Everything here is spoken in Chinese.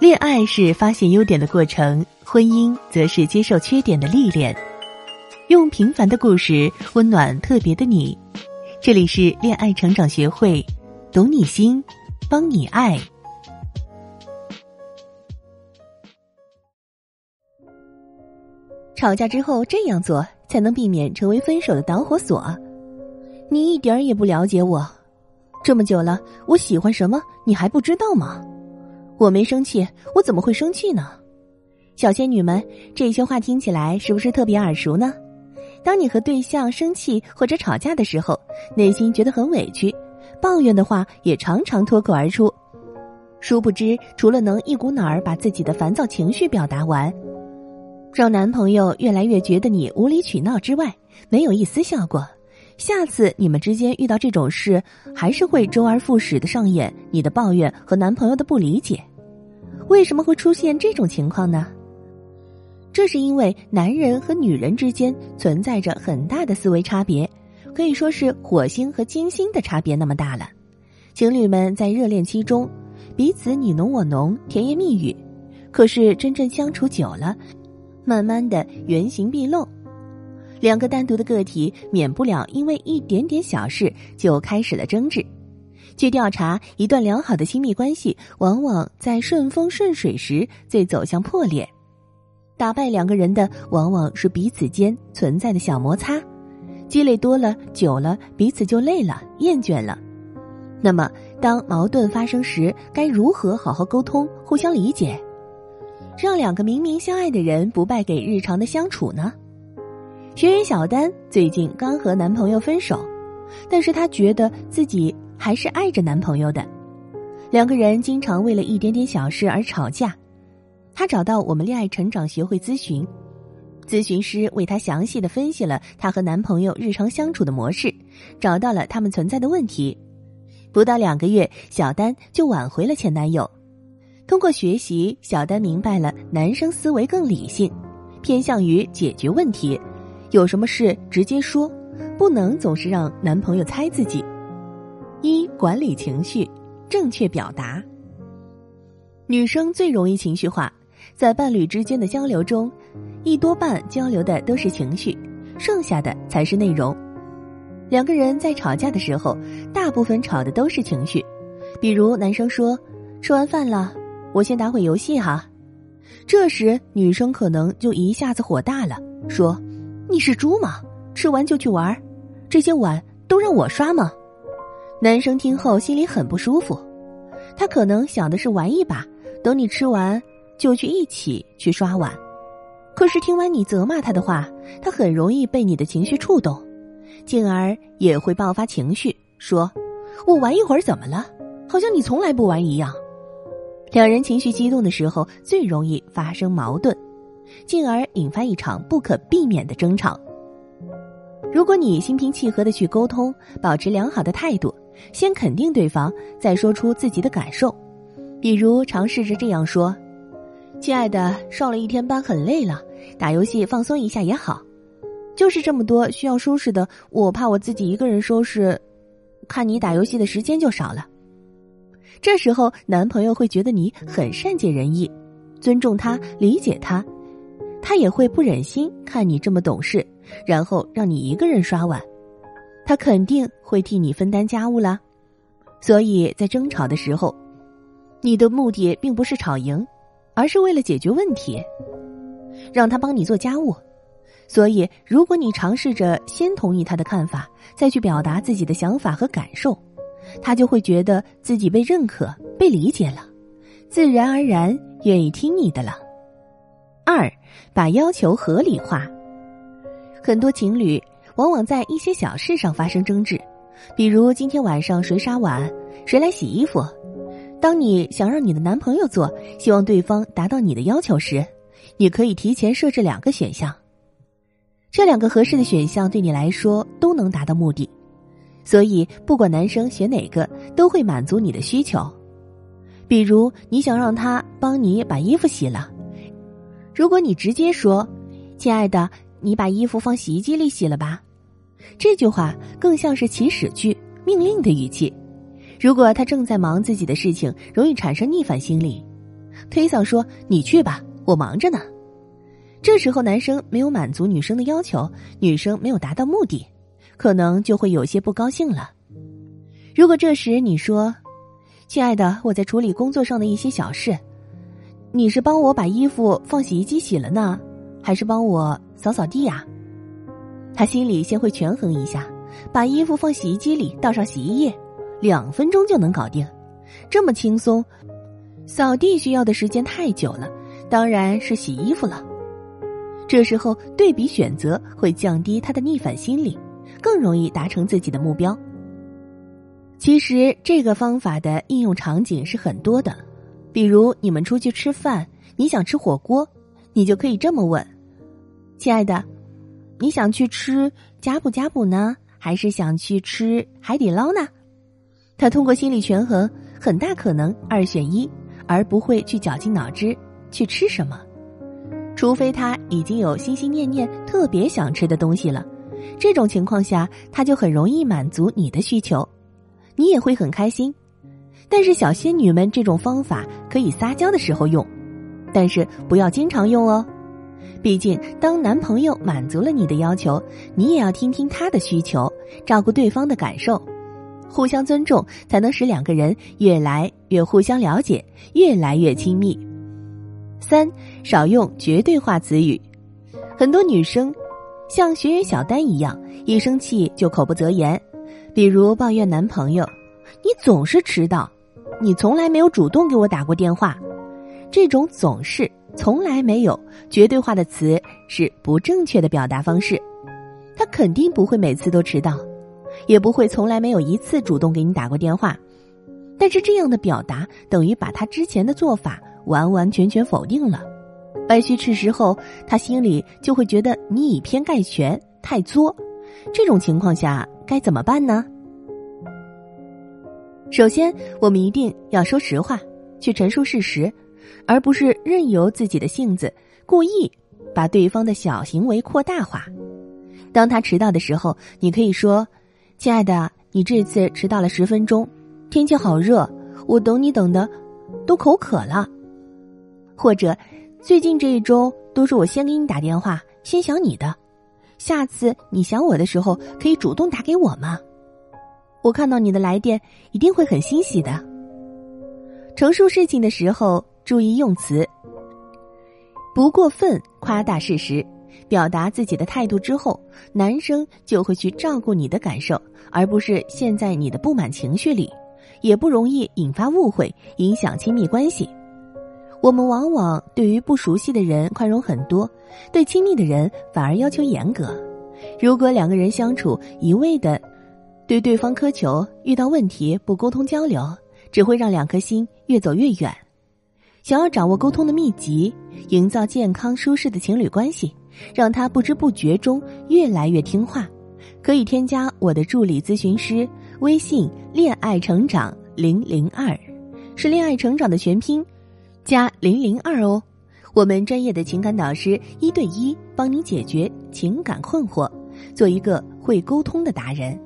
恋爱是发现优点的过程，婚姻则是接受缺点的历练。用平凡的故事温暖特别的你。这里是恋爱成长学会，懂你心，帮你爱。吵架之后这样做，才能避免成为分手的导火索。你一点儿也不了解我，这么久了，我喜欢什么你还不知道吗？我没生气，我怎么会生气呢？小仙女们，这些话听起来是不是特别耳熟呢？当你和对象生气或者吵架的时候，内心觉得很委屈，抱怨的话也常常脱口而出。殊不知，除了能一股脑儿把自己的烦躁情绪表达完，让男朋友越来越觉得你无理取闹之外，没有一丝效果。下次你们之间遇到这种事，还是会周而复始的上演你的抱怨和男朋友的不理解。为什么会出现这种情况呢？这是因为男人和女人之间存在着很大的思维差别，可以说是火星和金星的差别那么大了。情侣们在热恋期中，彼此你侬我侬，甜言蜜语，可是真正相处久了，慢慢的原形毕露。两个单独的个体免不了因为一点点小事就开始了争执。据调查，一段良好的亲密关系往往在顺风顺水时最走向破裂。打败两个人的往往是彼此间存在的小摩擦，积累多了久了，彼此就累了、厌倦了。那么，当矛盾发生时，该如何好好沟通、互相理解，让两个明明相爱的人不败给日常的相处呢？学员小丹最近刚和男朋友分手，但是她觉得自己还是爱着男朋友的。两个人经常为了一点点小事而吵架，她找到我们恋爱成长学会咨询，咨询师为她详细的分析了她和男朋友日常相处的模式，找到了他们存在的问题。不到两个月，小丹就挽回了前男友。通过学习，小丹明白了男生思维更理性，偏向于解决问题。有什么事直接说，不能总是让男朋友猜自己。一管理情绪，正确表达。女生最容易情绪化，在伴侣之间的交流中，一多半交流的都是情绪，剩下的才是内容。两个人在吵架的时候，大部分吵的都是情绪。比如男生说：“吃完饭了，我先打会游戏哈。”这时女生可能就一下子火大了，说。你是猪吗？吃完就去玩，这些碗都让我刷吗？男生听后心里很不舒服，他可能想的是玩一把，等你吃完就去一起去刷碗。可是听完你责骂他的话，他很容易被你的情绪触动，进而也会爆发情绪，说：“我玩一会儿怎么了？好像你从来不玩一样。”两人情绪激动的时候，最容易发生矛盾。进而引发一场不可避免的争吵。如果你心平气和的去沟通，保持良好的态度，先肯定对方，再说出自己的感受，比如尝试着这样说：“亲爱的，上了一天班很累了，打游戏放松一下也好。就是这么多需要收拾的，我怕我自己一个人收拾，看你打游戏的时间就少了。”这时候，男朋友会觉得你很善解人意，尊重他，理解他。他也会不忍心看你这么懂事，然后让你一个人刷碗，他肯定会替你分担家务啦。所以在争吵的时候，你的目的并不是吵赢，而是为了解决问题，让他帮你做家务。所以，如果你尝试着先同意他的看法，再去表达自己的想法和感受，他就会觉得自己被认可、被理解了，自然而然愿意听你的了。二，把要求合理化。很多情侣往往在一些小事上发生争执，比如今天晚上谁刷碗，谁来洗衣服。当你想让你的男朋友做，希望对方达到你的要求时，你可以提前设置两个选项，这两个合适的选项对你来说都能达到目的，所以不管男生选哪个，都会满足你的需求。比如你想让他帮你把衣服洗了。如果你直接说：“亲爱的，你把衣服放洗衣机里洗了吧。”这句话更像是祈使句、命令的语气。如果他正在忙自己的事情，容易产生逆反心理。推搡说：“你去吧，我忙着呢。”这时候男生没有满足女生的要求，女生没有达到目的，可能就会有些不高兴了。如果这时你说：“亲爱的，我在处理工作上的一些小事，你是帮我把衣服放洗衣机洗了呢，还是帮我扫扫地呀？”他心里先会权衡一下，把衣服放洗衣机里，倒上洗衣液，两分钟就能搞定，这么轻松。扫地需要的时间太久了，当然是洗衣服了。这时候对比选择会降低他的逆反心理，更容易达成自己的目标。其实这个方法的应用场景是很多的，比如你们出去吃饭，你想吃火锅，你就可以这么问：“亲爱的，你想去吃呷哺呷哺呢，还是想去吃海底捞呢？”他通过心理权衡，很大可能二选一，而不会去绞尽脑汁去吃什么，除非他已经有心心念念特别想吃的东西了。这种情况下，他就很容易满足你的需求。你也会很开心，但是小仙女们这种方法可以撒娇的时候用，但是不要经常用哦。毕竟，当男朋友满足了你的要求，你也要听听他的需求，照顾对方的感受，互相尊重，才能使两个人越来越互相了解，越来越亲密。三，少用绝对化词语。很多女生像学员小丹一样，一生气就口不择言。比如抱怨男朋友，你总是迟到，你从来没有主动给我打过电话，这种总是从来没有绝对化的词是不正确的表达方式。他肯定不会每次都迟到，也不会从来没有一次主动给你打过电话。但是这样的表达等于把他之前的做法完完全全否定了。掰虚事实后，他心里就会觉得你以偏概全，太作。这种情况下该怎么办呢？首先，我们一定要说实话，去陈述事实，而不是任由自己的性子故意把对方的小行为扩大化。当他迟到的时候，你可以说：“亲爱的，你这次迟到了十分钟，天气好热，我等你等的都口渴了。”或者，最近这一周都是我先给你打电话，先想你的。下次你想我的时候，可以主动打给我吗？我看到你的来电，一定会很欣喜的。陈述事情的时候，注意用词，不过分夸大事实，表达自己的态度之后，男生就会去照顾你的感受，而不是陷在你的不满情绪里，也不容易引发误会，影响亲密关系。我们往往对于不熟悉的人宽容很多，对亲密的人反而要求严格。如果两个人相处一味的对对方苛求，遇到问题不沟通交流，只会让两颗心越走越远。想要掌握沟通的秘籍，营造健康舒适的情侣关系，让他不知不觉中越来越听话，可以添加我的助理咨询师微信“恋爱成长零零二”，是恋爱成长的全拼。加零零二哦，我们专业的情感导师一对一帮你解决情感困惑，做一个会沟通的达人。